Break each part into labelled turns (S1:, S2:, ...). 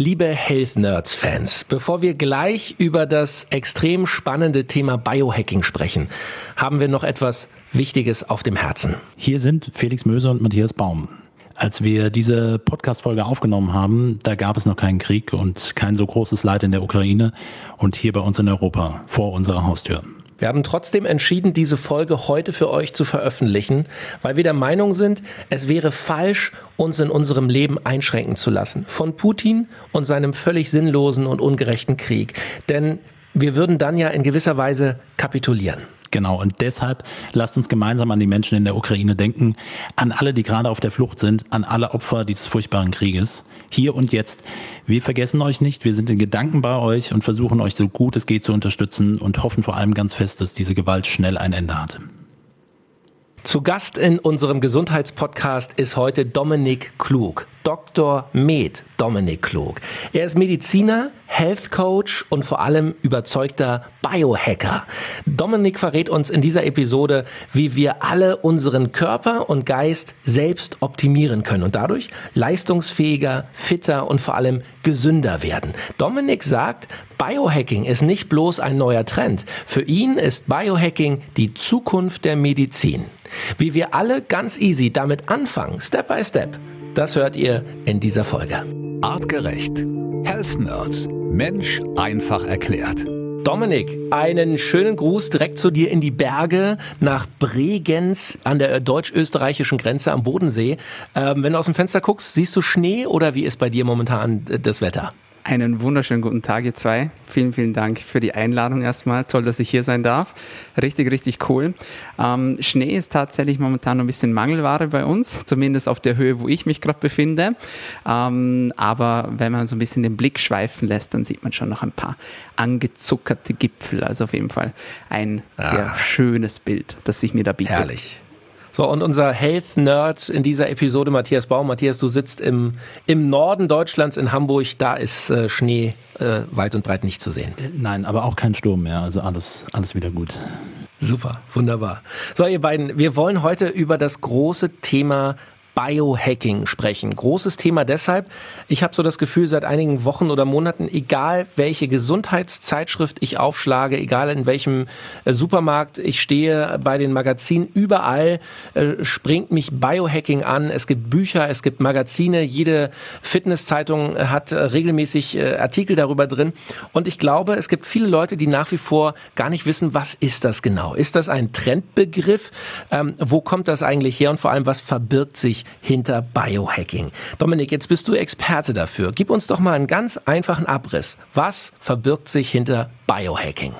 S1: Liebe Health Nerds Fans, bevor wir gleich über das extrem spannende Thema Biohacking sprechen, haben wir noch etwas Wichtiges auf dem Herzen.
S2: Hier sind Felix Möser und Matthias Baum. Als wir diese Podcast-Folge aufgenommen haben, da gab es noch keinen Krieg und kein so großes Leid in der Ukraine und hier bei uns in Europa vor unserer Haustür.
S1: Wir haben trotzdem entschieden, diese Folge heute für euch zu veröffentlichen, weil wir der Meinung sind, es wäre falsch, uns in unserem Leben einschränken zu lassen von Putin und seinem völlig sinnlosen und ungerechten Krieg. Denn wir würden dann ja in gewisser Weise kapitulieren.
S2: Genau, und deshalb lasst uns gemeinsam an die Menschen in der Ukraine denken, an alle, die gerade auf der Flucht sind, an alle Opfer dieses furchtbaren Krieges. Hier und jetzt. Wir vergessen euch nicht, wir sind in Gedanken bei euch und versuchen euch so gut es geht zu unterstützen und hoffen vor allem ganz fest, dass diese Gewalt schnell ein Ende hat.
S1: Zu Gast in unserem Gesundheitspodcast ist heute Dominik Klug. Dr. Med Dominik Klug. Er ist Mediziner, Health Coach und vor allem überzeugter Biohacker. Dominik verrät uns in dieser Episode, wie wir alle unseren Körper und Geist selbst optimieren können und dadurch leistungsfähiger, fitter und vor allem gesünder werden. Dominik sagt, Biohacking ist nicht bloß ein neuer Trend. Für ihn ist Biohacking die Zukunft der Medizin. Wie wir alle ganz easy damit anfangen, Step by Step, das hört ihr in dieser Folge.
S3: Artgerecht. Health Nerds. Mensch einfach erklärt.
S1: Dominik, einen schönen Gruß direkt zu dir in die Berge nach Bregenz an der deutsch-österreichischen Grenze am Bodensee. Ähm, wenn du aus dem Fenster guckst, siehst du Schnee oder wie ist bei dir momentan äh, das Wetter?
S4: Einen wunderschönen guten Tag, ihr zwei. Vielen, vielen Dank für die Einladung erstmal. Toll, dass ich hier sein darf. Richtig, richtig cool. Ähm, Schnee ist tatsächlich momentan ein bisschen Mangelware bei uns, zumindest auf der Höhe, wo ich mich gerade befinde. Ähm, aber wenn man so ein bisschen den Blick schweifen lässt, dann sieht man schon noch ein paar angezuckerte Gipfel. Also auf jeden Fall ein ah. sehr schönes Bild, das sich mir da bietet.
S1: Herrlich. So, und unser Health Nerd in dieser Episode, Matthias Baum. Matthias, du sitzt im, im Norden Deutschlands in Hamburg. Da ist äh, Schnee äh, weit und breit nicht zu sehen.
S2: Äh, nein, aber auch kein Sturm mehr. Also alles, alles wieder gut.
S1: Super, wunderbar. So, ihr beiden, wir wollen heute über das große Thema Biohacking sprechen. Großes Thema deshalb. Ich habe so das Gefühl, seit einigen Wochen oder Monaten, egal welche Gesundheitszeitschrift ich aufschlage, egal in welchem äh, Supermarkt ich stehe, bei den Magazinen, überall äh, springt mich Biohacking an. Es gibt Bücher, es gibt Magazine, jede Fitnesszeitung hat äh, regelmäßig Artikel darüber drin. Und ich glaube, es gibt viele Leute, die nach wie vor gar nicht wissen, was ist das genau? Ist das ein Trendbegriff? Ähm, wo kommt das eigentlich her und vor allem, was verbirgt sich hinter Biohacking. Dominik, jetzt bist du Experte dafür. Gib uns doch mal einen ganz einfachen Abriss. Was verbirgt sich hinter Biohacking?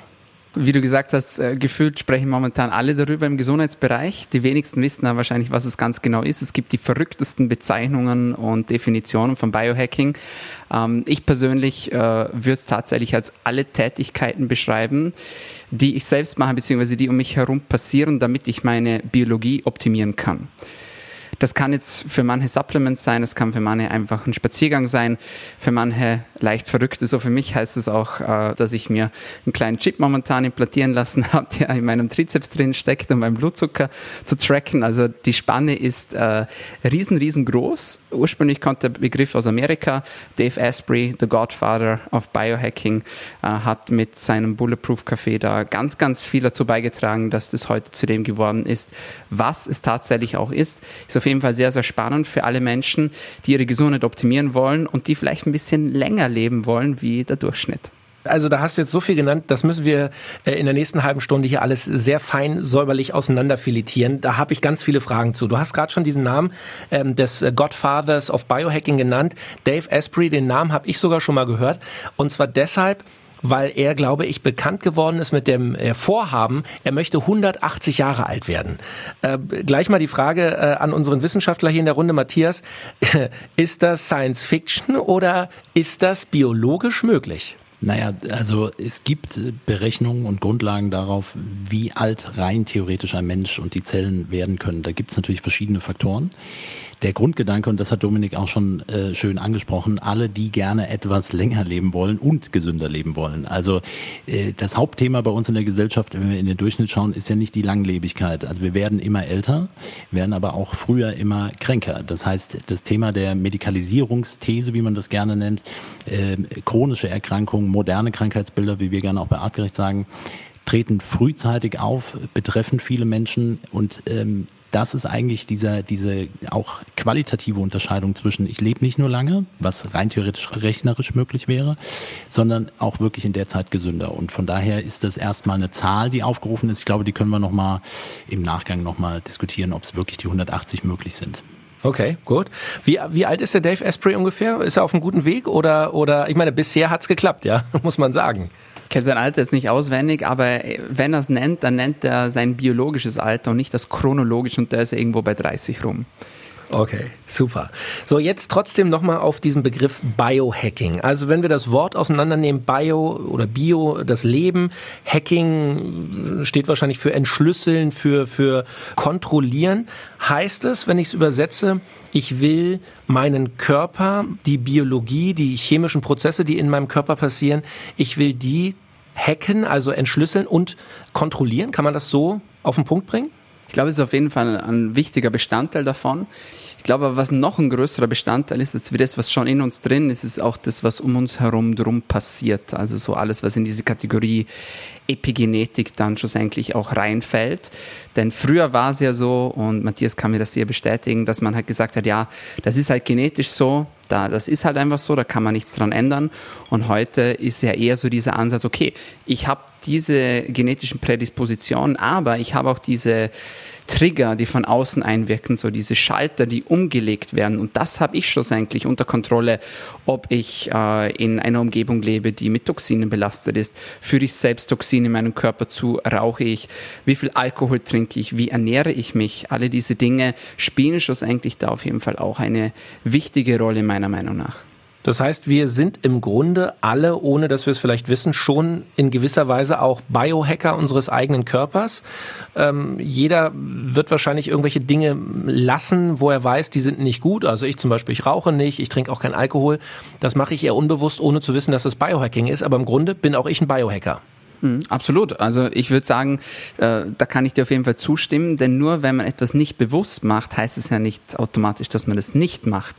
S4: Wie du gesagt hast, äh, gefühlt sprechen momentan alle darüber im Gesundheitsbereich. Die wenigsten wissen aber wahrscheinlich, was es ganz genau ist. Es gibt die verrücktesten Bezeichnungen und Definitionen von Biohacking. Ähm, ich persönlich äh, würde es tatsächlich als alle Tätigkeiten beschreiben, die ich selbst mache, beziehungsweise die um mich herum passieren, damit ich meine Biologie optimieren kann. Das kann jetzt für manche Supplements sein, es kann für manche einfach ein Spaziergang sein, für manche leicht verrückte. So für mich heißt es auch, äh, dass ich mir einen kleinen Chip momentan implantieren lassen habe, der in meinem Trizeps drin steckt, um meinen Blutzucker zu tracken. Also die Spanne ist äh, riesen, riesengroß. Ursprünglich kommt der Begriff aus Amerika. Dave Asprey, the Godfather of Biohacking, äh, hat mit seinem Bulletproof Café da ganz, ganz viel dazu beigetragen, dass das heute zu dem geworden ist, was es tatsächlich auch ist. Auf jeden Fall sehr, sehr spannend für alle Menschen, die ihre Gesundheit optimieren wollen und die vielleicht ein bisschen länger leben wollen wie der Durchschnitt.
S1: Also da hast du jetzt so viel genannt, das müssen wir äh, in der nächsten halben Stunde hier alles sehr fein säuberlich auseinanderfiletieren. Da habe ich ganz viele Fragen zu. Du hast gerade schon diesen Namen ähm, des Godfathers of Biohacking genannt. Dave Asprey, den Namen habe ich sogar schon mal gehört. Und zwar deshalb, weil er, glaube ich, bekannt geworden ist mit dem äh, Vorhaben, er möchte 180 Jahre alt werden. Äh, gleich mal die Frage äh, an unseren Wissenschaftler hier in der Runde, Matthias, ist das Science Fiction oder ist das biologisch möglich?
S2: Naja, also es gibt Berechnungen und Grundlagen darauf, wie alt rein theoretisch ein Mensch und die Zellen werden können. Da gibt es natürlich verschiedene Faktoren. Der Grundgedanke, und das hat Dominik auch schon äh, schön angesprochen, alle, die gerne etwas länger leben wollen und gesünder leben wollen. Also äh, das Hauptthema bei uns in der Gesellschaft, wenn wir in den Durchschnitt schauen, ist ja nicht die Langlebigkeit. Also wir werden immer älter, werden aber auch früher immer kränker. Das heißt, das Thema der Medikalisierungsthese, wie man das gerne nennt, äh, chronische Erkrankungen, moderne Krankheitsbilder, wie wir gerne auch bei Artgerecht sagen, treten frühzeitig auf, betreffen viele Menschen und ähm, das ist eigentlich dieser, diese auch qualitative Unterscheidung zwischen ich lebe nicht nur lange, was rein theoretisch rechnerisch möglich wäre, sondern auch wirklich in der Zeit gesünder. Und von daher ist das erstmal eine Zahl, die aufgerufen ist. Ich glaube, die können wir nochmal im Nachgang nochmal diskutieren, ob es wirklich die 180 möglich sind.
S1: Okay, gut. Wie, wie alt ist der Dave Asprey ungefähr? Ist er auf einem guten Weg oder, oder ich meine, bisher hat's geklappt, ja, muss man sagen.
S4: Kenne sein Alter jetzt nicht auswendig, aber wenn er es nennt, dann nennt er sein biologisches Alter und nicht das chronologische und da ist irgendwo bei 30 rum.
S1: Okay, super. So, jetzt trotzdem nochmal auf diesen Begriff Biohacking. Also wenn wir das Wort auseinandernehmen, Bio oder Bio, das Leben, Hacking steht wahrscheinlich für entschlüsseln, für, für kontrollieren. Heißt es, wenn ich es übersetze, ich will meinen Körper, die Biologie, die chemischen Prozesse, die in meinem Körper passieren, ich will die hacken, also entschlüsseln und kontrollieren. Kann man das so auf den Punkt bringen?
S4: Ich glaube, es ist auf jeden Fall ein wichtiger Bestandteil davon. Ich glaube was noch ein größerer Bestandteil ist, als das, was schon in uns drin ist, ist auch das, was um uns herum drum passiert. Also so alles, was in diese Kategorie Epigenetik dann schlussendlich auch reinfällt. Denn früher war es ja so, und Matthias kann mir das sehr bestätigen, dass man halt gesagt hat, ja, das ist halt genetisch so, da, das ist halt einfach so, da kann man nichts dran ändern. Und heute ist ja eher so dieser Ansatz, okay, ich habe diese genetischen Prädispositionen, aber ich habe auch diese Trigger, die von außen einwirken, so diese Schalter, die umgelegt werden. Und das habe ich schlussendlich unter Kontrolle, ob ich äh, in einer Umgebung lebe, die mit Toxinen belastet ist. Führe ich selbst Toxine in meinem Körper zu? Rauche ich? Wie viel Alkohol trinke ich? Wie ernähre ich mich? Alle diese Dinge spielen schlussendlich da auf jeden Fall auch eine wichtige Rolle meiner Meinung nach.
S1: Das heißt, wir sind im Grunde alle, ohne dass wir es vielleicht wissen, schon in gewisser Weise auch Biohacker unseres eigenen Körpers. Ähm, jeder wird wahrscheinlich irgendwelche Dinge lassen, wo er weiß, die sind nicht gut. Also ich zum Beispiel, ich rauche nicht, ich trinke auch keinen Alkohol. Das mache ich eher unbewusst, ohne zu wissen, dass das Biohacking ist. Aber im Grunde bin auch ich ein Biohacker.
S4: Mhm, absolut. Also ich würde sagen, äh, da kann ich dir auf jeden Fall zustimmen, denn nur wenn man etwas nicht bewusst macht, heißt es ja nicht automatisch, dass man das nicht macht.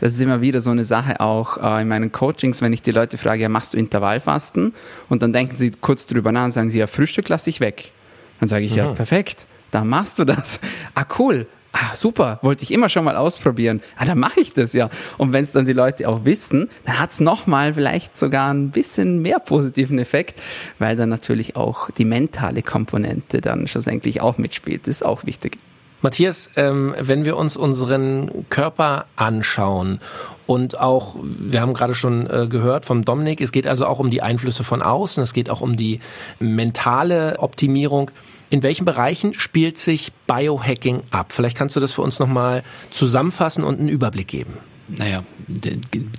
S4: Das ist immer wieder so eine Sache auch äh, in meinen Coachings, wenn ich die Leute frage, ja, machst du Intervallfasten? Und dann denken sie kurz drüber nach und sagen sie, ja, Frühstück lasse ich weg. Dann sage ich, mhm. ja, perfekt, da machst du das. Ah, cool ah, super, wollte ich immer schon mal ausprobieren. Ah, dann mache ich das ja. Und wenn es dann die Leute auch wissen, dann hat es nochmal vielleicht sogar ein bisschen mehr positiven Effekt, weil dann natürlich auch die mentale Komponente dann schlussendlich auch mitspielt. Das ist auch wichtig.
S1: Matthias, ähm, wenn wir uns unseren Körper anschauen und auch, wir haben gerade schon äh, gehört vom Dominik, es geht also auch um die Einflüsse von außen, es geht auch um die mentale Optimierung. In welchen Bereichen spielt sich Biohacking ab? Vielleicht kannst du das für uns nochmal zusammenfassen und einen Überblick geben.
S2: Naja,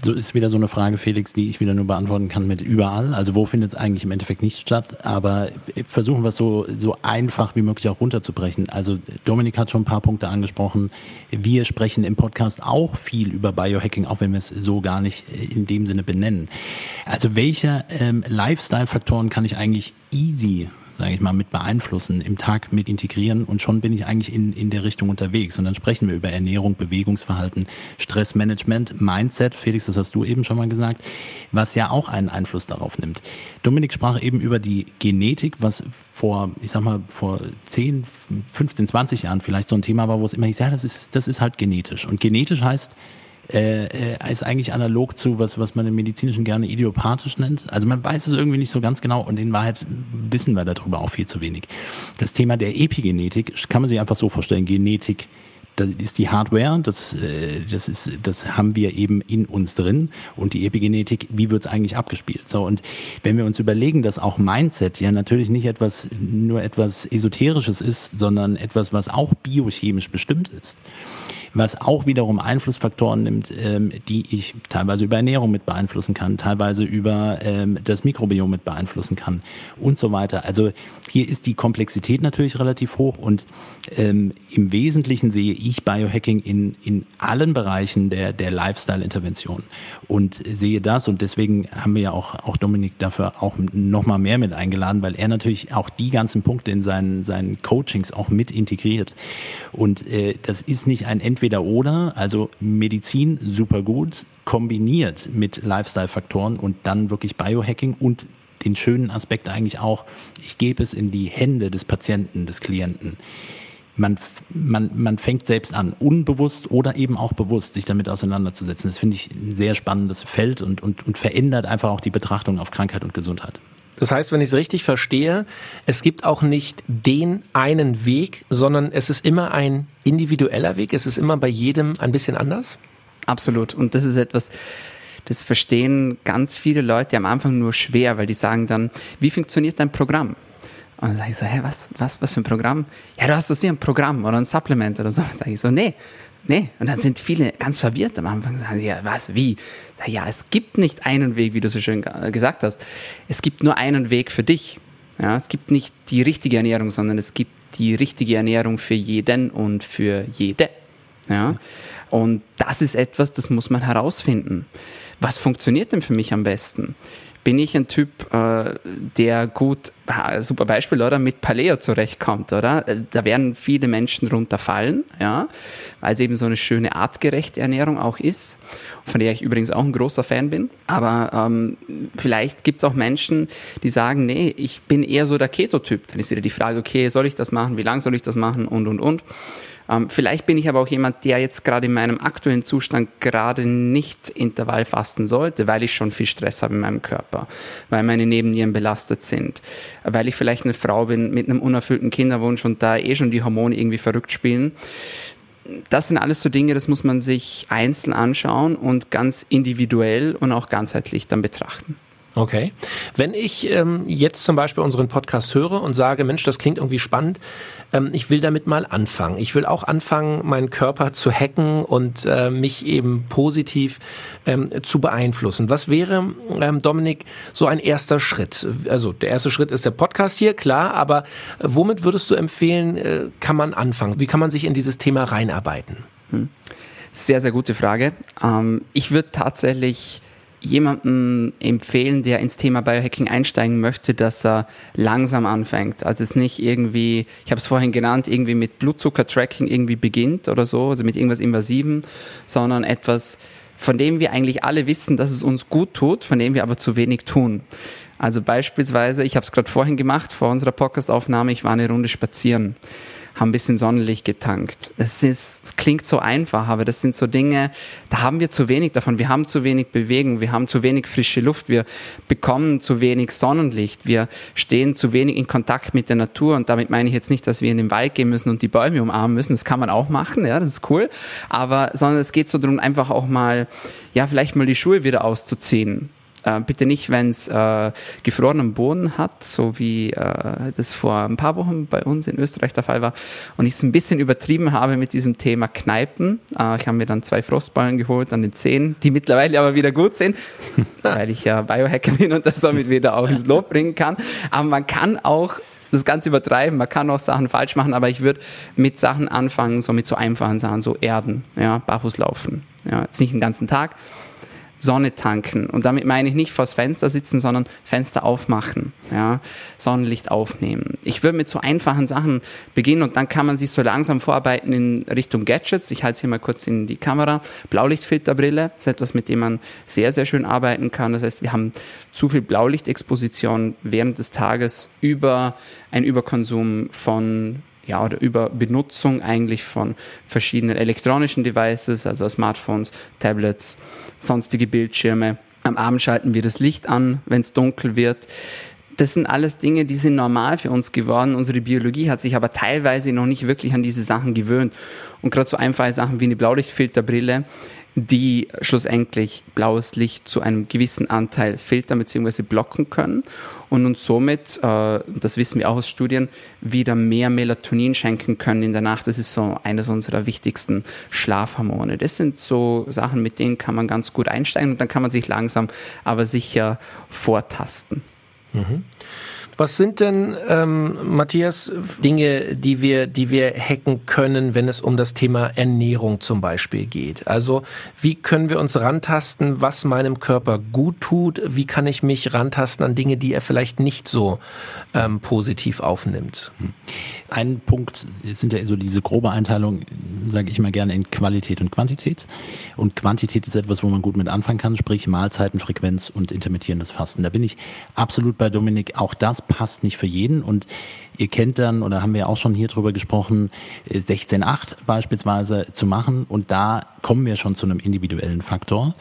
S2: so ist wieder so eine Frage, Felix, die ich wieder nur beantworten kann mit überall. Also wo findet es eigentlich im Endeffekt nicht statt? Aber versuchen wir es so, so einfach wie möglich auch runterzubrechen. Also Dominik hat schon ein paar Punkte angesprochen. Wir sprechen im Podcast auch viel über Biohacking, auch wenn wir es so gar nicht in dem Sinne benennen. Also welche ähm, Lifestyle-Faktoren kann ich eigentlich easy sage ich mal, mit beeinflussen, im Tag mit integrieren und schon bin ich eigentlich in, in der Richtung unterwegs. Und dann sprechen wir über Ernährung, Bewegungsverhalten, Stressmanagement, Mindset, Felix, das hast du eben schon mal gesagt, was ja auch einen Einfluss darauf nimmt. Dominik sprach eben über die Genetik, was vor, ich sag mal, vor 10, 15, 20 Jahren vielleicht so ein Thema war, wo es immer hieß, ja, das ist, das ist halt genetisch. Und genetisch heißt, äh, äh, ist eigentlich analog zu was, was man im Medizinischen gerne idiopathisch nennt. Also man weiß es irgendwie nicht so ganz genau und in Wahrheit wissen wir darüber auch viel zu wenig. Das Thema der Epigenetik kann man sich einfach so vorstellen. Genetik das ist die Hardware, das, äh, das, ist, das haben wir eben in uns drin und die Epigenetik, wie wird es eigentlich abgespielt? So, und wenn wir uns überlegen, dass auch Mindset ja natürlich nicht etwas, nur etwas Esoterisches ist, sondern etwas, was auch biochemisch bestimmt ist, was auch wiederum Einflussfaktoren nimmt, ähm, die ich teilweise über Ernährung mit beeinflussen kann, teilweise über ähm, das Mikrobiom mit beeinflussen kann und so weiter. Also hier ist die Komplexität natürlich relativ hoch und ähm, im Wesentlichen sehe ich Biohacking in, in allen Bereichen der, der Lifestyle-Intervention und sehe das und deswegen haben wir ja auch, auch Dominik dafür auch nochmal mehr mit eingeladen, weil er natürlich auch die ganzen Punkte in seinen, seinen Coachings auch mit integriert. Und äh, das ist nicht ein Entweder-Oder, also Medizin super gut, kombiniert mit Lifestyle-Faktoren und dann wirklich Biohacking und den schönen Aspekt eigentlich auch, ich gebe es in die Hände des Patienten, des Klienten man, man, man fängt selbst an, unbewusst oder eben auch bewusst, sich damit auseinanderzusetzen. Das finde ich ein sehr spannendes Feld und, und, und verändert einfach auch die Betrachtung auf Krankheit und Gesundheit.
S1: Das heißt, wenn ich es richtig verstehe, es gibt auch nicht den einen Weg, sondern es ist immer ein individueller Weg. Es ist immer bei jedem ein bisschen anders.
S4: Absolut. Und das ist etwas, das verstehen ganz viele Leute am Anfang nur schwer, weil die sagen dann, wie funktioniert dein Programm? Und dann sage ich so, hä, was, was, was für ein Programm? Ja, du hast doch hier ein Programm oder ein Supplement oder so. Dann sage ich so, nee, nee. Und dann sind viele ganz verwirrt am Anfang, sagen sie, ja, was, wie? Sag, ja, es gibt nicht einen Weg, wie du so schön gesagt hast. Es gibt nur einen Weg für dich. Ja, es gibt nicht die richtige Ernährung, sondern es gibt die richtige Ernährung für jeden und für jede. Ja? Und das ist etwas, das muss man herausfinden. Was funktioniert denn für mich am besten? Bin ich ein Typ, äh, der gut, super Beispiel, oder, mit Paleo zurechtkommt, oder? Äh, da werden viele Menschen runterfallen, ja, weil es eben so eine schöne artgerechte Ernährung auch ist, von der ich übrigens auch ein großer Fan bin. Aber ähm, vielleicht gibt es auch Menschen, die sagen, nee, ich bin eher so der Keto-Typ. Dann ist wieder die Frage, okay, soll ich das machen, wie lange soll ich das machen und, und, und. Ähm, vielleicht bin ich aber auch jemand, der jetzt gerade in meinem aktuellen Zustand gerade nicht Intervall fasten sollte, weil ich schon viel Stress habe in meinem Körper, weil meine Nebennieren belastet sind, weil ich vielleicht eine Frau bin mit einem unerfüllten Kinderwunsch und da eh schon die Hormone irgendwie verrückt spielen. Das sind alles so Dinge, das muss man sich einzeln anschauen und ganz individuell und auch ganzheitlich dann betrachten.
S1: Okay. Wenn ich ähm, jetzt zum Beispiel unseren Podcast höre und sage, Mensch, das klingt irgendwie spannend, ähm, ich will damit mal anfangen. Ich will auch anfangen, meinen Körper zu hacken und äh, mich eben positiv ähm, zu beeinflussen. Was wäre, ähm, Dominik, so ein erster Schritt? Also der erste Schritt ist der Podcast hier, klar, aber womit würdest du empfehlen, äh, kann man anfangen? Wie kann man sich in dieses Thema reinarbeiten? Hm.
S4: Sehr, sehr gute Frage. Ähm, ich würde tatsächlich jemanden empfehlen, der ins Thema Biohacking einsteigen möchte, dass er langsam anfängt. Also es nicht irgendwie, ich habe es vorhin genannt, irgendwie mit Blutzucker-Tracking irgendwie beginnt oder so, also mit irgendwas Invasivem, sondern etwas, von dem wir eigentlich alle wissen, dass es uns gut tut, von dem wir aber zu wenig tun. Also beispielsweise, ich habe es gerade vorhin gemacht, vor unserer Podcast-Aufnahme, ich war eine Runde spazieren haben ein bisschen Sonnenlicht getankt. Es, ist, es klingt so einfach, aber das sind so Dinge, da haben wir zu wenig davon. Wir haben zu wenig Bewegung, wir haben zu wenig frische Luft, wir bekommen zu wenig Sonnenlicht, wir stehen zu wenig in Kontakt mit der Natur und damit meine ich jetzt nicht, dass wir in den Wald gehen müssen und die Bäume umarmen müssen. Das kann man auch machen, ja, das ist cool. Aber, sondern es geht so darum, einfach auch mal, ja, vielleicht mal die Schuhe wieder auszuziehen äh, bitte nicht, wenn es äh, gefrorenen Boden hat, so wie äh, das vor ein paar Wochen bei uns in Österreich der Fall war. Und ich es ein bisschen übertrieben habe mit diesem Thema Kneipen. Äh, ich habe mir dann zwei Frostballen geholt an den Zehen, die mittlerweile aber wieder gut sind, weil ich ja Biohacker bin und das damit wieder auch ins Lob bringen kann. Aber man kann auch das ganz übertreiben, man kann auch Sachen falsch machen, aber ich würde mit Sachen anfangen, so mit so einfachen Sachen, so Erden, ja, barfuß laufen. Ja, jetzt nicht den ganzen Tag, Sonne tanken. Und damit meine ich nicht vors Fenster sitzen, sondern Fenster aufmachen, ja, Sonnenlicht aufnehmen. Ich würde mit so einfachen Sachen beginnen und dann kann man sich so langsam vorarbeiten in Richtung Gadgets. Ich halte es hier mal kurz in die Kamera. Blaulichtfilterbrille ist etwas, mit dem man sehr, sehr schön arbeiten kann. Das heißt, wir haben zu viel Blaulichtexposition während des Tages über ein Überkonsum von ja, oder über Benutzung eigentlich von verschiedenen elektronischen Devices, also Smartphones, Tablets, sonstige Bildschirme. Am Abend schalten wir das Licht an, wenn es dunkel wird. Das sind alles Dinge, die sind normal für uns geworden. Unsere Biologie hat sich aber teilweise noch nicht wirklich an diese Sachen gewöhnt. Und gerade so einfache Sachen wie eine Blaulichtfilterbrille die schlussendlich blaues Licht zu einem gewissen Anteil filtern bzw. blocken können und uns somit, äh, das wissen wir auch aus Studien, wieder mehr Melatonin schenken können in der Nacht. Das ist so eines unserer wichtigsten Schlafhormone. Das sind so Sachen, mit denen kann man ganz gut einsteigen und dann kann man sich langsam aber sicher vortasten. Mhm.
S1: Was sind denn, ähm, Matthias, Dinge, die wir, die wir hacken können, wenn es um das Thema Ernährung zum Beispiel geht? Also wie können wir uns rantasten, was meinem Körper gut tut? Wie kann ich mich rantasten an Dinge, die er vielleicht nicht so ähm, positiv aufnimmt?
S2: Ein Punkt sind ja so diese grobe Einteilung, sage ich mal gerne, in Qualität und Quantität. Und Quantität ist etwas, wo man gut mit anfangen kann, sprich Mahlzeitenfrequenz und intermittierendes Fasten. Da bin ich absolut bei Dominik. Auch das passt nicht für jeden und ihr kennt dann, oder haben wir auch schon hier drüber gesprochen, 16.8 äh, beispielsweise zu machen und da kommen wir schon zu einem individuellen Faktor.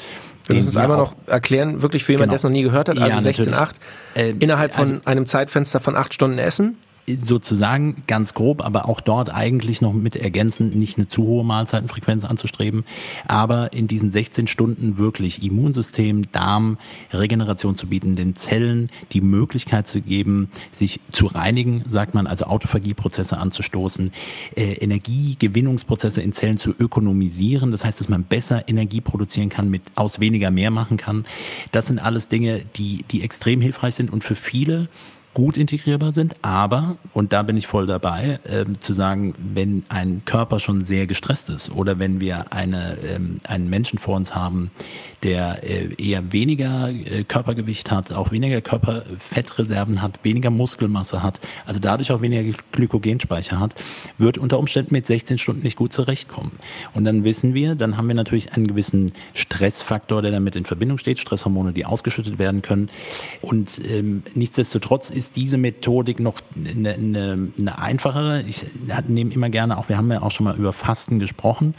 S1: Wir müssen es einmal noch erklären, wirklich für jemanden, genau. der es noch nie gehört hat, also ja, 16.8, äh, innerhalb von also, einem Zeitfenster von acht Stunden essen
S2: sozusagen ganz grob, aber auch dort eigentlich noch mit ergänzend nicht eine zu hohe Mahlzeitenfrequenz anzustreben, aber in diesen 16 Stunden wirklich Immunsystem, Darm, Regeneration zu bieten, den Zellen die Möglichkeit zu geben, sich zu reinigen, sagt man, also Autophagieprozesse anzustoßen, äh, Energiegewinnungsprozesse in Zellen zu ökonomisieren, das heißt, dass man besser Energie produzieren kann, mit aus weniger mehr machen kann. Das sind alles Dinge, die, die extrem hilfreich sind und für viele gut integrierbar sind, aber, und da bin ich voll dabei, äh, zu sagen, wenn ein Körper schon sehr gestresst ist oder wenn wir eine, ähm, einen Menschen vor uns haben, der äh, eher weniger äh, Körpergewicht hat, auch weniger Körperfettreserven hat, weniger Muskelmasse hat, also dadurch auch weniger Glykogenspeicher hat, wird unter Umständen mit 16 Stunden nicht gut zurechtkommen. Und dann wissen wir, dann haben wir natürlich einen gewissen Stressfaktor, der damit in Verbindung steht, Stresshormone, die ausgeschüttet werden können. Und ähm, nichtsdestotrotz ist diese Methodik noch eine, eine, eine einfachere. Ich nehme immer gerne auch, wir haben ja auch schon mal über Fasten gesprochen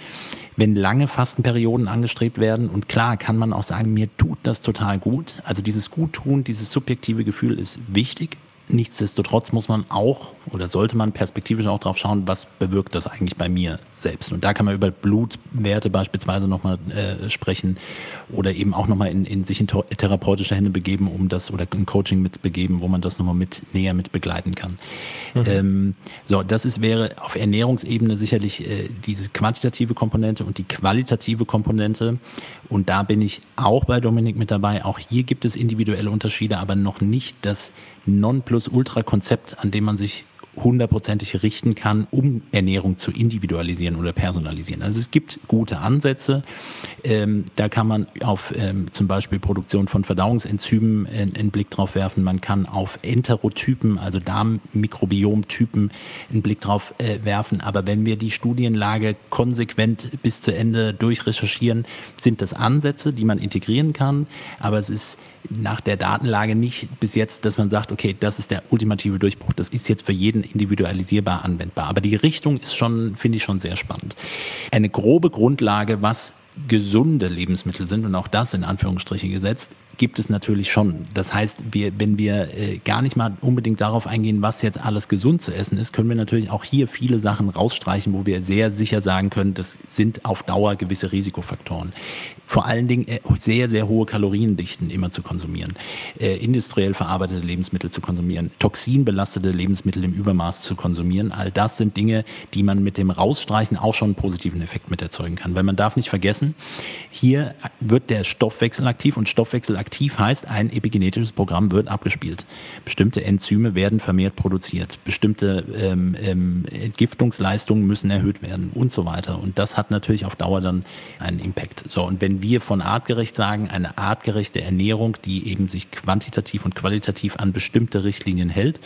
S2: wenn lange Fastenperioden angestrebt werden. Und klar kann man auch sagen, mir tut das total gut. Also dieses Guttun, dieses subjektive Gefühl ist wichtig. Nichtsdestotrotz muss man auch oder sollte man perspektivisch auch darauf schauen, was bewirkt das eigentlich bei mir selbst. Und da kann man über Blutwerte beispielsweise nochmal äh, sprechen oder eben auch nochmal in, in sich in therapeutische Hände begeben, um das oder ein Coaching mitbegeben, wo man das nochmal mit näher mit begleiten kann. Mhm. Ähm, so, das ist, wäre auf Ernährungsebene sicherlich äh, diese quantitative Komponente und die qualitative Komponente. Und da bin ich auch bei Dominik mit dabei. Auch hier gibt es individuelle Unterschiede, aber noch nicht das Nonplusultra-Konzept, an dem man sich hundertprozentig richten kann, um Ernährung zu individualisieren oder personalisieren. Also es gibt gute Ansätze. Ähm, da kann man auf ähm, zum Beispiel Produktion von Verdauungsenzymen einen Blick drauf werfen. Man kann auf Enterotypen, also Darmmikrobiomtypen, einen Blick drauf äh, werfen. Aber wenn wir die Studienlage konsequent bis zu Ende durchrecherchieren, sind das Ansätze, die man integrieren kann. Aber es ist nach der Datenlage nicht bis jetzt, dass man sagt, okay, das ist der ultimative Durchbruch. Das ist jetzt für jeden individualisierbar anwendbar. Aber die Richtung ist schon, finde ich schon sehr spannend. Eine grobe Grundlage, was gesunde Lebensmittel sind und auch das in Anführungsstriche gesetzt, gibt es natürlich schon. Das heißt, wir, wenn wir äh, gar nicht mal unbedingt darauf eingehen, was jetzt alles gesund zu essen ist, können wir natürlich auch hier viele Sachen rausstreichen, wo wir sehr sicher sagen können, das sind auf Dauer gewisse Risikofaktoren. Vor allen Dingen äh, sehr, sehr hohe Kaloriendichten immer zu konsumieren, äh, industriell verarbeitete Lebensmittel zu konsumieren, toxinbelastete Lebensmittel im Übermaß zu konsumieren. All das sind Dinge, die man mit dem Rausstreichen auch schon einen positiven Effekt mit erzeugen kann. Weil man darf nicht vergessen, hier wird der Stoffwechsel aktiv und Stoffwechsel aktiv heißt, ein epigenetisches Programm wird abgespielt. Bestimmte Enzyme werden vermehrt produziert, bestimmte ähm, ähm, Entgiftungsleistungen müssen erhöht werden und so weiter. Und das hat natürlich auf Dauer dann einen Impact. So, und wenn wir von artgerecht sagen, eine artgerechte Ernährung, die eben sich quantitativ und qualitativ an bestimmte Richtlinien hält,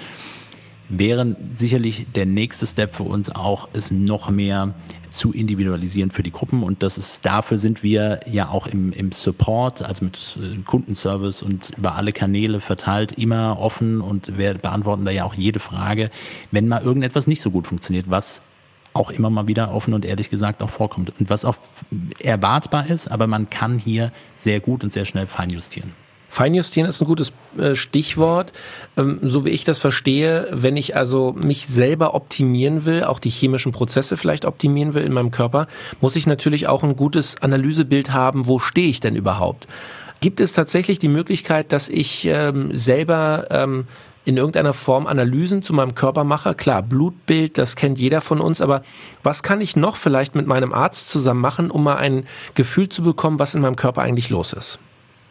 S2: wären sicherlich der nächste Step für uns auch, es noch mehr zu individualisieren für die Gruppen. Und das ist, dafür sind wir ja auch im, im Support, also mit äh, Kundenservice und über alle Kanäle verteilt, immer offen und wir beantworten da ja auch jede Frage, wenn mal irgendetwas nicht so gut funktioniert, was auch immer mal wieder offen und ehrlich gesagt auch vorkommt. Und was auch erwartbar ist, aber man kann hier sehr gut und sehr schnell feinjustieren.
S1: Feinjustieren ist ein gutes äh, Stichwort. Ähm, so wie ich das verstehe, wenn ich also mich selber optimieren will, auch die chemischen Prozesse vielleicht optimieren will in meinem Körper, muss ich natürlich auch ein gutes Analysebild haben, wo stehe ich denn überhaupt. Gibt es tatsächlich die Möglichkeit, dass ich ähm, selber ähm, in irgendeiner Form Analysen zu meinem Körper mache. Klar, Blutbild, das kennt jeder von uns, aber was kann ich noch vielleicht mit meinem Arzt zusammen machen, um mal ein Gefühl zu bekommen, was in meinem Körper eigentlich los ist?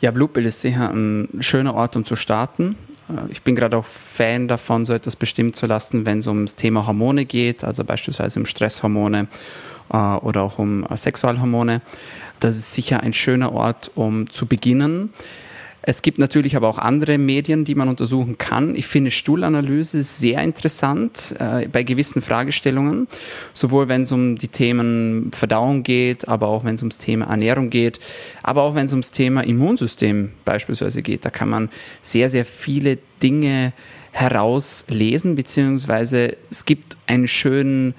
S4: Ja, Blutbild ist sicher ein schöner Ort, um zu starten. Äh, ich bin gerade auch Fan davon, so etwas bestimmen zu lassen, wenn es ums Thema Hormone geht, also beispielsweise um Stresshormone äh, oder auch um Sexualhormone. Das ist sicher ein schöner Ort, um zu beginnen. Es gibt natürlich aber auch andere Medien, die man untersuchen kann. Ich finde Stuhlanalyse sehr interessant äh, bei gewissen Fragestellungen, sowohl wenn es um die Themen Verdauung geht, aber auch wenn es ums Thema Ernährung geht, aber auch wenn es ums Thema Immunsystem beispielsweise geht. Da kann man sehr, sehr viele Dinge herauslesen, beziehungsweise es gibt einen schönen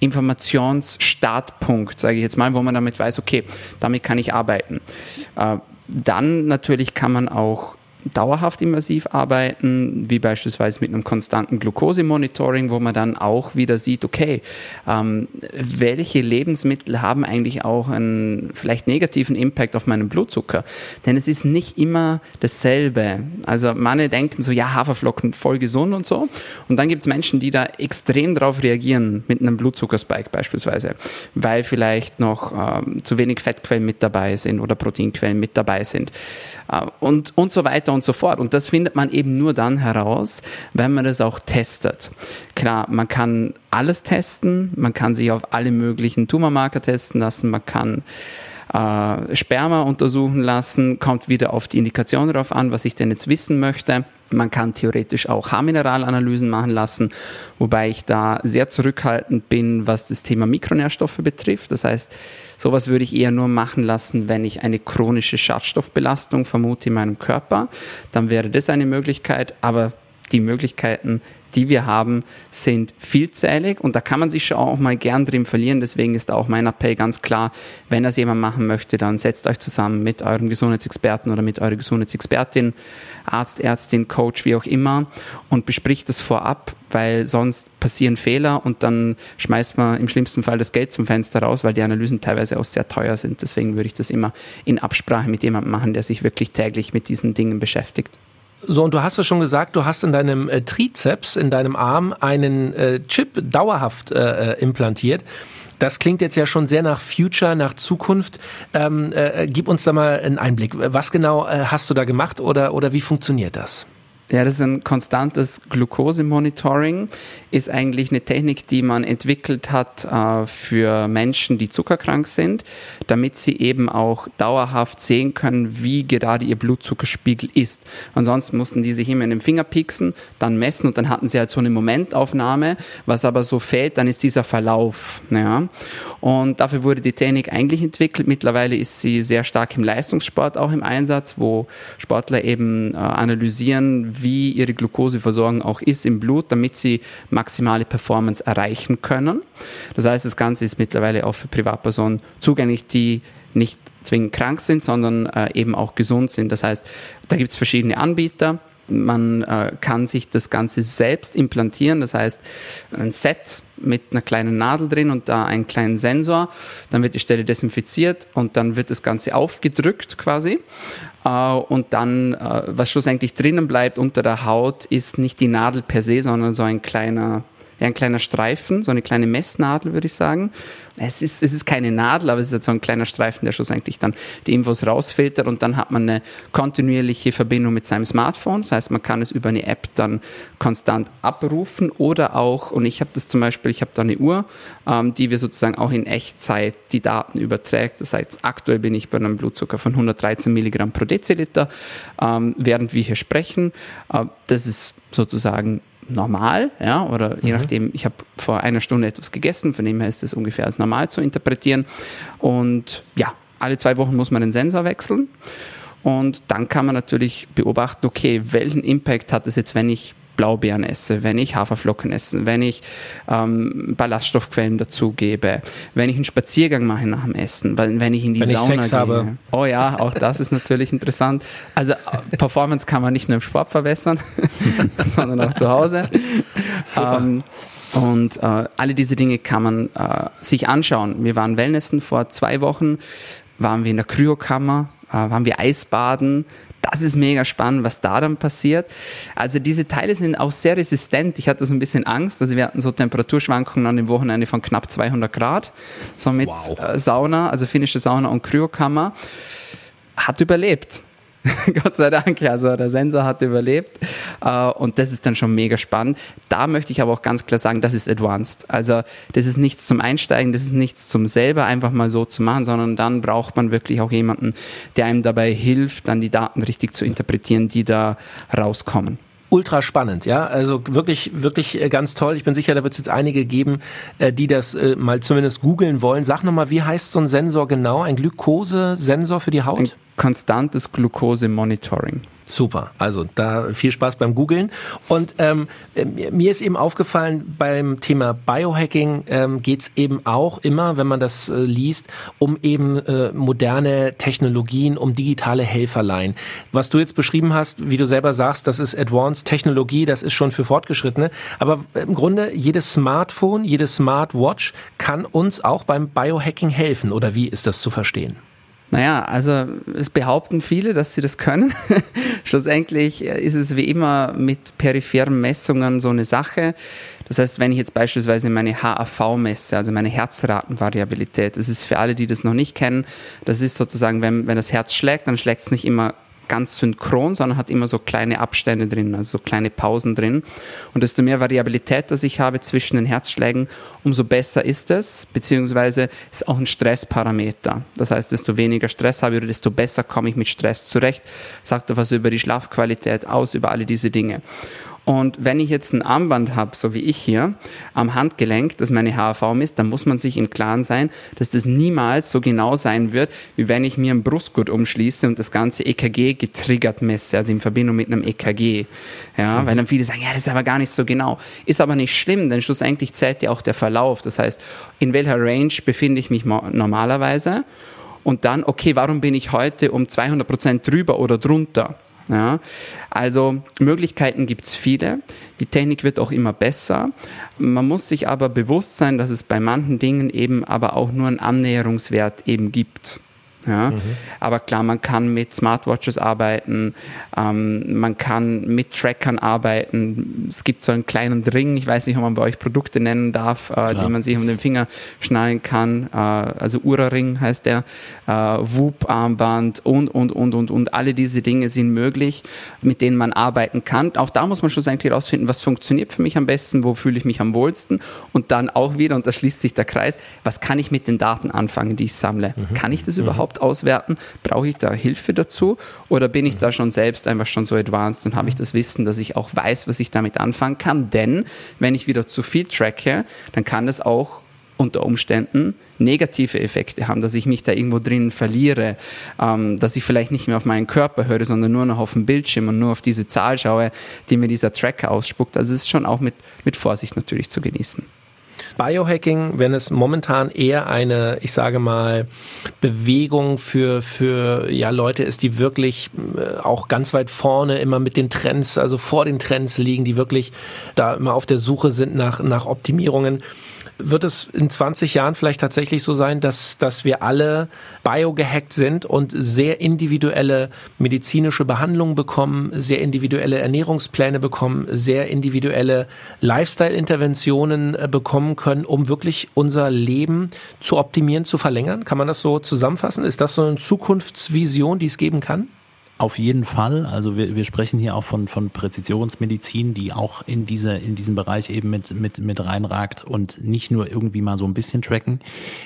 S4: Informationsstartpunkt, sage ich jetzt mal, wo man damit weiß, okay, damit kann ich arbeiten. Äh, dann natürlich kann man auch dauerhaft immersiv arbeiten, wie beispielsweise mit einem konstanten Glukosemonitoring, wo man dann auch wieder sieht, okay, ähm, welche Lebensmittel haben eigentlich auch einen vielleicht negativen Impact auf meinen Blutzucker? Denn es ist nicht immer dasselbe. Also manche denken so, ja, Haferflocken voll gesund und so. Und dann gibt es Menschen, die da extrem drauf reagieren mit einem Blutzuckerspike beispielsweise, weil vielleicht noch ähm, zu wenig Fettquellen mit dabei sind oder Proteinquellen mit dabei sind äh, und, und so weiter und so fort. Und das findet man eben nur dann heraus, wenn man es auch testet. Klar, man kann alles testen, man kann sich auf alle möglichen Tumormarker testen lassen, man kann äh, Sperma untersuchen lassen, kommt wieder auf die Indikation darauf an, was ich denn jetzt wissen möchte. Man kann theoretisch auch Haarmineralanalysen machen lassen, wobei ich da sehr zurückhaltend bin, was das Thema Mikronährstoffe betrifft. Das heißt, sowas würde ich eher nur machen lassen, wenn ich eine chronische Schadstoffbelastung vermute in meinem Körper. Dann wäre das eine Möglichkeit, aber die Möglichkeiten die wir haben, sind vielzählig und da kann man sich schon auch mal gern drin verlieren. Deswegen ist auch mein Appell ganz klar, wenn das jemand machen möchte, dann setzt euch zusammen mit eurem Gesundheitsexperten oder mit eurer Gesundheitsexpertin, Arzt, Ärztin, Coach, wie auch immer und bespricht das vorab, weil sonst passieren Fehler und dann schmeißt man im schlimmsten Fall das Geld zum Fenster raus, weil die Analysen teilweise auch sehr teuer sind. Deswegen würde ich das immer in Absprache mit jemandem machen, der sich wirklich täglich mit diesen Dingen beschäftigt.
S1: So, und du hast es schon gesagt, du hast in deinem äh, Trizeps, in deinem Arm, einen äh, Chip dauerhaft äh, äh, implantiert. Das klingt jetzt ja schon sehr nach Future, nach Zukunft. Ähm, äh, gib uns da mal einen Einblick. Was genau äh, hast du da gemacht oder, oder wie funktioniert das?
S4: Ja, das ist ein konstantes Glukosemonitoring. Ist eigentlich eine Technik, die man entwickelt hat äh, für Menschen, die zuckerkrank sind, damit sie eben auch dauerhaft sehen können, wie gerade ihr Blutzuckerspiegel ist. Ansonsten mussten die sich immer in den Finger pieksen, dann messen und dann hatten sie halt so eine Momentaufnahme. Was aber so fehlt, dann ist dieser Verlauf. Ja. Und dafür wurde die Technik eigentlich entwickelt. Mittlerweile ist sie sehr stark im Leistungssport auch im Einsatz, wo Sportler eben äh, analysieren, wie ihre Glukoseversorgung auch ist im Blut, damit sie maximale Performance erreichen können. Das heißt, das Ganze ist mittlerweile auch für Privatpersonen zugänglich, die nicht zwingend krank sind, sondern äh, eben auch gesund sind. Das heißt, da gibt es verschiedene Anbieter. Man äh, kann sich das Ganze selbst implantieren, das heißt ein Set mit einer kleinen Nadel drin und da einen kleinen Sensor. Dann wird die Stelle desinfiziert und dann wird das Ganze aufgedrückt quasi. Äh, und dann, äh, was schlussendlich drinnen bleibt unter der Haut, ist nicht die Nadel per se, sondern so ein kleiner, ja, ein kleiner Streifen, so eine kleine Messnadel, würde ich sagen. Es ist, es ist keine Nadel, aber es ist so ein kleiner Streifen, der schlussendlich dann die Infos rausfiltert und dann hat man eine kontinuierliche Verbindung mit seinem Smartphone. Das heißt, man kann es über eine App dann konstant abrufen oder auch, und ich habe das zum Beispiel, ich habe da eine Uhr, ähm, die wir sozusagen auch in Echtzeit die Daten überträgt. Das heißt, aktuell bin ich bei einem Blutzucker von 113 Milligramm pro Deziliter, ähm, während wir hier sprechen. Äh, das ist sozusagen normal, ja, oder je mhm. nachdem, ich habe vor einer Stunde etwas gegessen, von dem her ist das ungefähr als normal zu interpretieren. Und ja, alle zwei Wochen muss man den Sensor wechseln. Und dann kann man natürlich beobachten, okay, welchen Impact hat es jetzt, wenn ich Blaubeeren esse, wenn ich Haferflocken esse, wenn ich ähm, Ballaststoffquellen dazugebe, wenn ich einen Spaziergang mache nach dem Essen, wenn ich in die
S1: wenn
S4: Sauna gehe.
S1: Habe.
S4: Oh ja, auch das ist natürlich interessant. Also Performance kann man nicht nur im Sport verbessern, sondern auch zu Hause. Ähm, und äh, alle diese Dinge kann man äh, sich anschauen. Wir waren Wellnessen vor zwei Wochen, waren wir in der Kryokammer, äh, waren wir Eisbaden. Das ist mega spannend, was da dann passiert. Also diese Teile sind auch sehr resistent. Ich hatte so ein bisschen Angst. Also wir hatten so Temperaturschwankungen an dem Wochenende von knapp 200 Grad. So mit wow. äh, Sauna, also finnische Sauna und Kryokammer. Hat überlebt. Gott sei Dank, also der Sensor hat überlebt äh, und das ist dann schon mega spannend. Da möchte ich aber auch ganz klar sagen, das ist advanced. Also das ist nichts zum Einsteigen, das ist nichts zum selber einfach mal so zu machen, sondern dann braucht man wirklich auch jemanden, der einem dabei hilft, dann die Daten richtig zu interpretieren, die da rauskommen
S1: ultra spannend, ja. Also wirklich, wirklich äh, ganz toll. Ich bin sicher, da wird es jetzt einige geben, äh, die das mal zumindest googeln wollen. Sag nochmal, wie heißt so ein Sensor genau? Ein Glukosesensor für die Haut?
S4: Ein konstantes Glucose-Monitoring.
S1: Super, also da viel Spaß beim Googlen. Und ähm, mir ist eben aufgefallen, beim Thema Biohacking ähm, geht es eben auch immer, wenn man das äh, liest, um eben äh, moderne Technologien, um digitale Helferlein. Was du jetzt beschrieben hast, wie du selber sagst, das ist Advanced Technologie, das ist schon für Fortgeschrittene. Aber im Grunde jedes Smartphone, jede Smartwatch kann uns auch beim Biohacking helfen. Oder wie ist das zu verstehen?
S4: Naja, also es behaupten viele, dass sie das können. Schlussendlich ist es wie immer mit peripheren Messungen so eine Sache. Das heißt, wenn ich jetzt beispielsweise meine HAV messe, also meine Herzratenvariabilität, das ist für alle, die das noch nicht kennen, das ist sozusagen, wenn, wenn das Herz schlägt, dann schlägt es nicht immer ganz synchron, sondern hat immer so kleine Abstände drin, also so kleine Pausen drin. Und desto mehr Variabilität, das ich habe zwischen den Herzschlägen, umso besser ist es, beziehungsweise ist auch ein Stressparameter. Das heißt, desto weniger Stress habe ich, desto besser komme ich mit Stress zurecht. Sagt er was über die Schlafqualität aus, über alle diese Dinge. Und wenn ich jetzt ein Armband habe, so wie ich hier, am Handgelenk, das meine HAV misst, dann muss man sich im Klaren sein, dass das niemals so genau sein wird, wie wenn ich mir ein Brustgurt umschließe und das ganze EKG getriggert messe, also in Verbindung mit einem EKG. Ja, mhm. weil dann viele sagen, ja, das ist aber gar nicht so genau. Ist aber nicht schlimm, denn schlussendlich zählt ja auch der Verlauf. Das heißt, in welcher Range befinde ich mich normalerweise? Und dann, okay, warum bin ich heute um 200 Prozent drüber oder drunter? Ja, also Möglichkeiten gibt es viele. Die Technik wird auch immer besser. Man muss sich aber bewusst sein, dass es bei manchen Dingen eben aber auch nur einen Annäherungswert eben gibt. Ja? Mhm. Aber klar, man kann mit Smartwatches arbeiten, ähm, man kann mit Trackern arbeiten. Es gibt so einen kleinen Ring, ich weiß nicht, ob man bei euch Produkte nennen darf, äh, die man sich um den Finger schnallen kann. Äh, also Ura-Ring heißt der, äh, Whoop-Armband und, und, und, und, und. Alle diese Dinge sind möglich, mit denen man arbeiten kann. Auch da muss man schlussendlich herausfinden, was funktioniert für mich am besten, wo fühle ich mich am wohlsten. Und dann auch wieder, und da schließt sich der Kreis, was kann ich mit den Daten anfangen, die ich sammle? Mhm. Kann ich das mhm. überhaupt überhaupt auswerten? Brauche ich da Hilfe dazu? Oder bin ich da schon selbst einfach schon so advanced und habe ich das Wissen, dass ich auch weiß, was ich damit anfangen kann? Denn wenn ich wieder zu viel tracke, dann kann das auch unter Umständen negative Effekte haben, dass ich mich da irgendwo drin verliere, ähm, dass ich vielleicht nicht mehr auf meinen Körper höre, sondern nur noch auf den Bildschirm und nur auf diese Zahl schaue, die mir dieser Tracker ausspuckt. Also es ist schon auch mit, mit Vorsicht natürlich zu genießen.
S1: Biohacking, wenn es momentan eher eine, ich sage mal, Bewegung für, für ja, Leute ist, die wirklich äh, auch ganz weit vorne immer mit den Trends, also vor den Trends liegen, die wirklich da immer auf der Suche sind nach, nach Optimierungen wird es in 20 Jahren vielleicht tatsächlich so sein, dass, dass wir alle biogehackt sind und sehr individuelle medizinische Behandlungen bekommen, sehr individuelle Ernährungspläne bekommen, sehr individuelle Lifestyle-Interventionen äh, bekommen können, um wirklich unser Leben zu optimieren, zu verlängern? Kann man das so zusammenfassen? Ist das so eine Zukunftsvision, die es geben kann?
S2: Auf jeden Fall. Also wir, wir sprechen hier auch von, von Präzisionsmedizin, die auch in diese, in diesen Bereich eben mit, mit, mit reinragt und nicht nur irgendwie mal so ein bisschen tracken.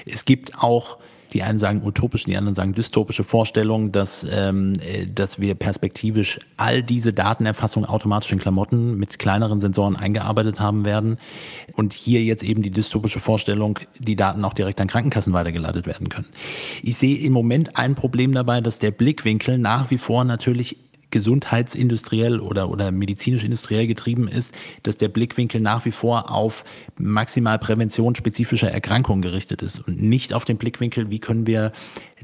S2: Es gibt auch die einen sagen utopisch, die anderen sagen dystopische Vorstellung, dass, ähm, äh, dass wir perspektivisch all diese Datenerfassung automatisch in Klamotten mit kleineren Sensoren eingearbeitet haben werden und hier jetzt eben die dystopische Vorstellung, die Daten auch direkt an Krankenkassen weitergeleitet werden können. Ich sehe im Moment ein Problem dabei, dass der Blickwinkel nach wie vor natürlich gesundheitsindustriell oder, oder medizinisch-industriell getrieben ist, dass der Blickwinkel nach wie vor auf maximal Prävention spezifischer Erkrankungen gerichtet ist und nicht auf den Blickwinkel, wie können wir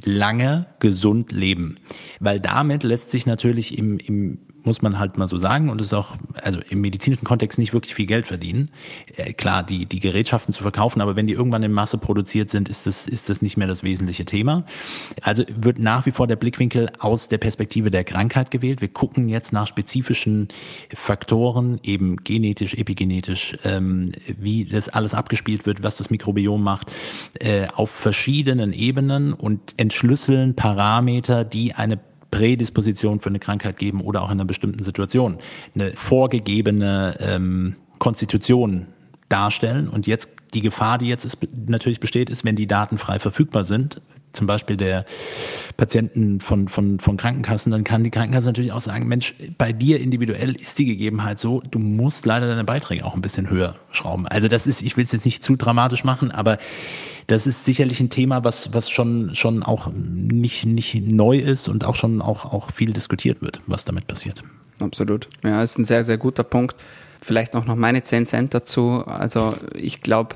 S2: lange gesund leben. Weil damit lässt sich natürlich im, im muss man halt mal so sagen, und es ist auch also im medizinischen Kontext nicht wirklich viel Geld verdienen. Äh, klar, die, die Gerätschaften zu verkaufen, aber wenn die irgendwann in Masse produziert sind, ist das, ist das nicht mehr das wesentliche Thema. Also wird nach wie vor der Blickwinkel aus der Perspektive der Krankheit gewählt. Wir gucken jetzt nach spezifischen Faktoren, eben genetisch, epigenetisch, ähm, wie das alles abgespielt wird, was das Mikrobiom macht, äh, auf verschiedenen Ebenen und entschlüsseln Parameter, die eine Prädisposition für eine Krankheit geben oder auch in einer bestimmten Situation eine vorgegebene ähm, Konstitution darstellen. Und jetzt die Gefahr, die jetzt ist, natürlich besteht, ist, wenn die Daten frei verfügbar sind, zum Beispiel der Patienten von, von, von Krankenkassen, dann kann die Krankenkasse natürlich auch sagen, Mensch, bei dir individuell ist die Gegebenheit so, du musst leider deine Beiträge auch ein bisschen höher schrauben. Also das ist, ich will es jetzt nicht zu dramatisch machen, aber das ist sicherlich ein Thema, was, was schon, schon auch nicht, nicht neu ist und auch schon auch, auch viel diskutiert wird, was damit passiert.
S4: Absolut. Ja, ist ein sehr, sehr guter Punkt. Vielleicht auch noch meine 10 Cent dazu. Also ich glaube,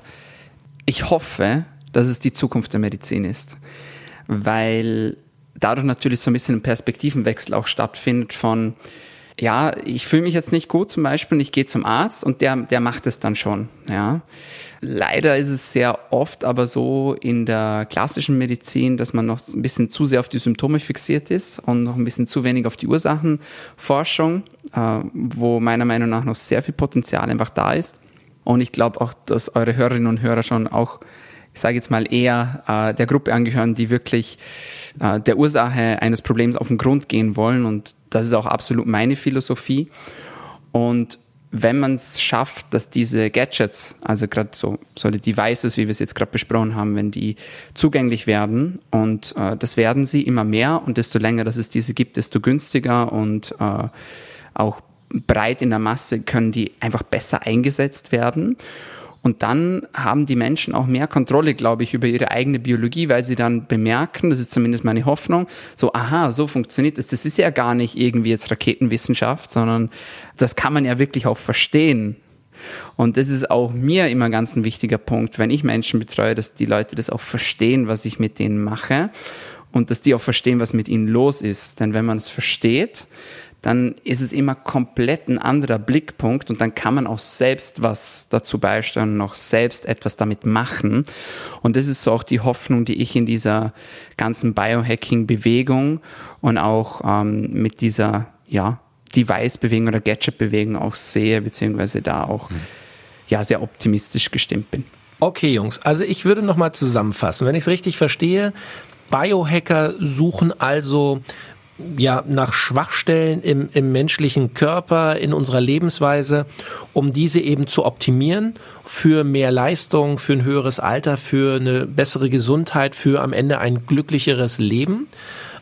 S4: ich hoffe, dass es die Zukunft der Medizin ist, weil dadurch natürlich so ein bisschen ein Perspektivenwechsel auch stattfindet von, ja, ich fühle mich jetzt nicht gut zum Beispiel und ich gehe zum Arzt und der, der macht es dann schon, ja. Leider ist es sehr oft aber so in der klassischen Medizin, dass man noch ein bisschen zu sehr auf die Symptome fixiert ist und noch ein bisschen zu wenig auf die Ursachenforschung, äh, wo meiner Meinung nach noch sehr viel Potenzial einfach da ist. Und ich glaube auch, dass eure Hörerinnen und Hörer schon auch, ich sage jetzt mal, eher äh, der Gruppe angehören, die wirklich äh, der Ursache eines Problems auf den Grund gehen wollen. Und das ist auch absolut meine Philosophie. Und wenn man es schafft, dass diese Gadgets, also gerade so solche Devices, wie wir es jetzt gerade besprochen haben, wenn die zugänglich werden und äh, das werden sie immer mehr und desto länger, dass es diese gibt, desto günstiger und äh, auch breit in der Masse können die einfach besser eingesetzt werden. Und dann haben die Menschen auch mehr Kontrolle, glaube ich, über ihre eigene Biologie, weil sie dann bemerken, das ist zumindest meine Hoffnung, so, aha, so funktioniert das. Das ist ja gar nicht irgendwie jetzt Raketenwissenschaft, sondern das kann man ja wirklich auch verstehen. Und das ist auch mir immer ganz ein wichtiger Punkt, wenn ich Menschen betreue, dass die Leute das auch verstehen, was ich mit denen mache und dass die auch verstehen, was mit ihnen los ist. Denn wenn man es versteht, dann ist es immer komplett ein anderer Blickpunkt und dann kann man auch selbst was dazu beisteuern, noch selbst etwas damit machen. Und das ist so auch die Hoffnung, die ich in dieser ganzen Biohacking-Bewegung und auch ähm, mit dieser, ja, Device-Bewegung oder Gadget-Bewegung auch sehe, beziehungsweise da auch, mhm. ja, sehr optimistisch gestimmt bin.
S1: Okay, Jungs, also ich würde nochmal zusammenfassen. Wenn ich es richtig verstehe, Biohacker suchen also ja, nach Schwachstellen im, im menschlichen Körper, in unserer Lebensweise, um diese eben zu optimieren für mehr Leistung, für ein höheres Alter, für eine bessere Gesundheit, für am Ende ein glücklicheres Leben.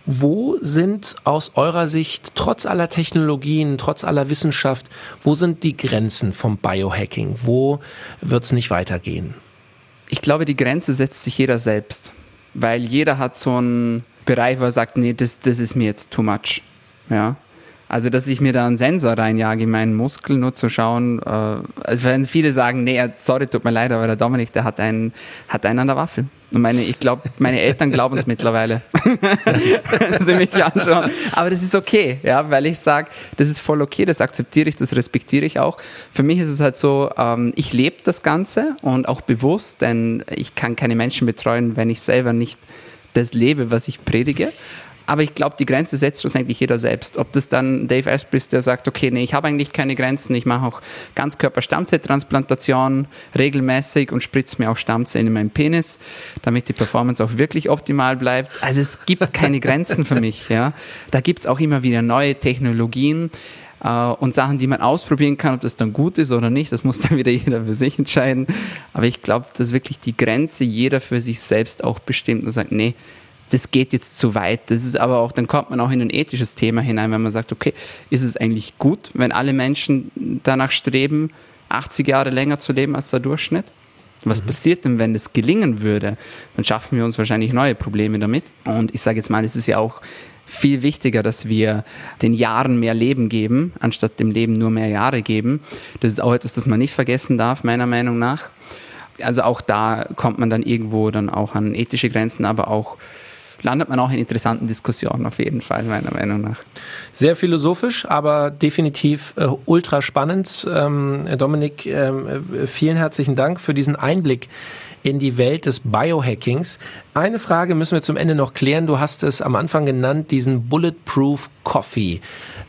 S1: Wo sind aus eurer Sicht, trotz aller Technologien, trotz aller Wissenschaft, wo sind die Grenzen vom Biohacking? Wo wird es nicht weitergehen?
S4: Ich glaube, die Grenze setzt sich jeder selbst, weil jeder hat so ein Bereich, wo er sagt, nee, das, das ist mir jetzt too much. Ja. Also, dass ich mir da einen Sensor reinjage in meinen Muskel, nur zu schauen, äh, also wenn viele sagen, nee, sorry, tut mir leid, aber der Dominik, der hat einen, hat einen an der Waffel. Und meine, ich glaube, meine Eltern glauben es mittlerweile, wenn sie mich anschauen. Aber das ist okay, ja, weil ich sage, das ist voll okay, das akzeptiere ich, das respektiere ich auch. Für mich ist es halt so, ähm, ich lebe das Ganze und auch bewusst, denn ich kann keine Menschen betreuen, wenn ich selber nicht das lebe, was ich predige. Aber ich glaube, die Grenze setzt schlussendlich jeder selbst. Ob das dann Dave Asprey ist, der sagt, okay, nee, ich habe eigentlich keine Grenzen, ich mache auch Ganzkörper-Stammzelltransplantation regelmäßig und spritze mir auch Stammzellen in meinen Penis, damit die Performance auch wirklich optimal bleibt. Also es gibt keine Grenzen für mich. Ja. Da gibt's auch immer wieder neue Technologien äh, und Sachen, die man ausprobieren kann, ob das dann gut ist oder nicht, das muss dann wieder jeder für sich entscheiden. Aber ich glaube, dass wirklich die Grenze jeder für sich selbst auch bestimmt und sagt, nee, das geht jetzt zu weit. Das ist aber auch, dann kommt man auch in ein ethisches Thema hinein, wenn man sagt, okay, ist es eigentlich gut, wenn alle Menschen danach streben, 80 Jahre länger zu leben als der Durchschnitt? Was mhm. passiert denn, wenn das gelingen würde? Dann schaffen wir uns wahrscheinlich neue Probleme damit. Und ich sage jetzt mal, es ist ja auch viel wichtiger, dass wir den Jahren mehr Leben geben, anstatt dem Leben nur mehr Jahre geben. Das ist auch etwas, das man nicht vergessen darf, meiner Meinung nach. Also auch da kommt man dann irgendwo dann auch an ethische Grenzen, aber auch landet man auch in interessanten Diskussionen auf jeden Fall, meiner Meinung nach.
S1: Sehr philosophisch, aber definitiv äh, ultra spannend. Ähm, Dominik, ähm, äh, vielen herzlichen Dank für diesen Einblick in die Welt des Biohackings. Eine Frage müssen wir zum Ende noch klären. Du hast es am Anfang genannt, diesen Bulletproof Coffee.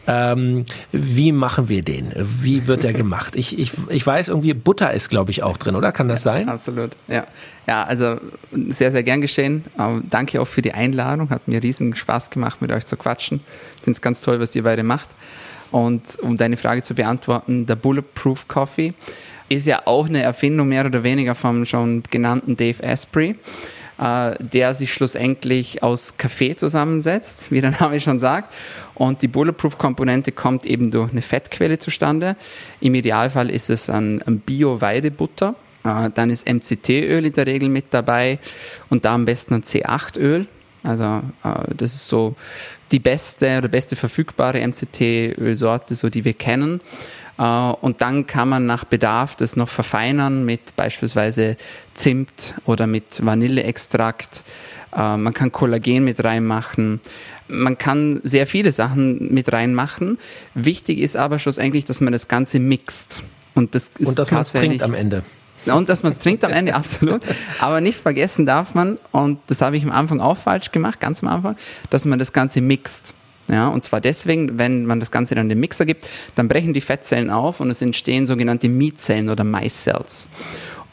S1: Ähm, wie machen wir den? Wie wird der gemacht? Ich, ich, ich weiß irgendwie, Butter ist, glaube ich, auch drin, oder? Kann das sein?
S4: Absolut, ja. Ja, also sehr, sehr gern geschehen. Ähm, danke auch für die Einladung. Hat mir riesen Spaß gemacht, mit euch zu quatschen. Ich finde es ganz toll, was ihr beide macht. Und um deine Frage zu beantworten, der Bulletproof Coffee ist ja auch eine Erfindung mehr oder weniger vom schon genannten Dave Asprey, äh, der sich schlussendlich aus Kaffee zusammensetzt, wie der Name schon sagt. Und die Bulletproof-Komponente kommt eben durch eine Fettquelle zustande. Im Idealfall ist es ein, Bio-Weidebutter. Äh, dann ist MCT-Öl in der Regel mit dabei und da am besten ein C8-Öl. Also äh, das ist so die beste oder beste verfügbare MCT-Ölsorte, so die wir kennen. Äh, und dann kann man nach Bedarf das noch verfeinern mit beispielsweise Zimt oder mit Vanilleextrakt. Äh, man kann Kollagen mit reinmachen. Man kann sehr viele Sachen mit reinmachen. Wichtig ist aber schlussendlich, dass man das Ganze mixt.
S1: Und, das ist und dass man es trinkt am Ende.
S4: Und dass man es trinkt am Ende, absolut. Aber nicht vergessen darf man, und das habe ich am Anfang auch falsch gemacht, ganz am Anfang, dass man das Ganze mixt. Ja, und zwar deswegen, wenn man das Ganze dann den Mixer gibt, dann brechen die Fettzellen auf und es entstehen sogenannte Mietzellen oder Maiscells.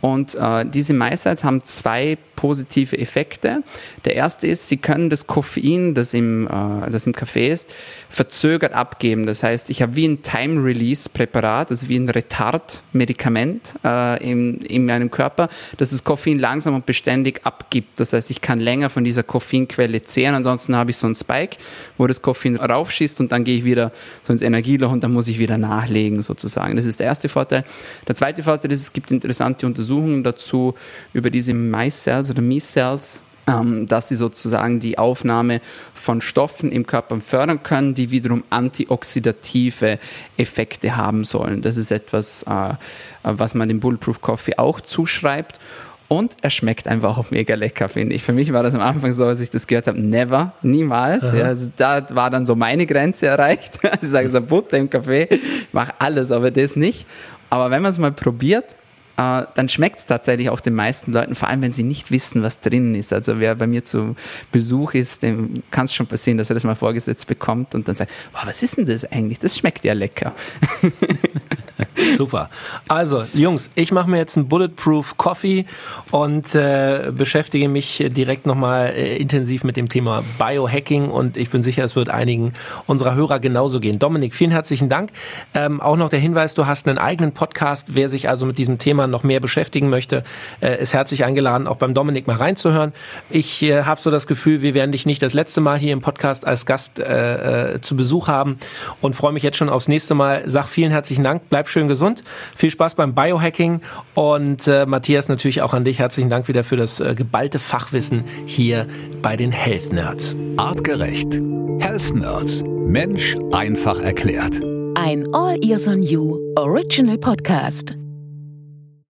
S4: Und äh, diese Maiscells haben zwei positive Effekte. Der erste ist, sie können das Koffein, das im, äh, das im Kaffee ist, verzögert abgeben. Das heißt, ich habe wie ein Time-Release-Präparat, also wie ein Retard-Medikament äh, in, in meinem Körper, das das Koffein langsam und beständig abgibt. Das heißt, ich kann länger von dieser Koffeinquelle zehren. Ansonsten habe ich so einen Spike, wo das Koffein raufschießt und dann gehe ich wieder so ins Energieloch und dann muss ich wieder nachlegen sozusagen. Das ist der erste Vorteil. Der zweite Vorteil ist, es gibt interessante Untersuchungen dazu über diese Mais-Cells, oder Me-Cells, ähm, dass sie sozusagen die Aufnahme von Stoffen im Körper fördern können, die wiederum antioxidative Effekte haben sollen. Das ist etwas, äh, was man dem Bulletproof Coffee auch zuschreibt. Und er schmeckt einfach auch mega lecker, finde ich. Für mich war das am Anfang so, als ich das gehört habe, never, niemals. Ja, also da war dann so meine Grenze erreicht. ich sage so, Butter im Kaffee, ich mache alles, aber das nicht. Aber wenn man es mal probiert, äh, dann schmeckt es tatsächlich auch den meisten Leuten, vor allem wenn sie nicht wissen, was drin ist. Also wer bei mir zu Besuch ist, dem kann es schon passieren, dass er das mal vorgesetzt bekommt und dann sagt, wow, was ist denn das eigentlich? Das schmeckt ja lecker.
S1: Super. Also, Jungs, ich mache mir jetzt einen Bulletproof Coffee und äh, beschäftige mich direkt nochmal äh, intensiv mit dem Thema Biohacking und ich bin sicher, es wird einigen unserer Hörer genauso gehen. Dominik, vielen herzlichen Dank. Ähm, auch noch der Hinweis, du hast einen eigenen Podcast. Wer sich also mit diesem Thema noch mehr beschäftigen möchte, äh, ist herzlich eingeladen, auch beim Dominik mal reinzuhören. Ich äh, habe so das Gefühl, wir werden dich nicht das letzte Mal hier im Podcast als Gast äh, äh, zu Besuch haben und freue mich jetzt schon aufs nächste Mal. Sag vielen herzlichen Dank, bleib schön gesund, viel Spaß beim Biohacking und äh, Matthias natürlich auch an dich. Herzlichen Dank wieder für das äh, geballte Fachwissen hier bei den Health Nerds.
S3: Artgerecht. Health Nerds. Mensch einfach erklärt.
S5: Ein All Ears on You Original Podcast.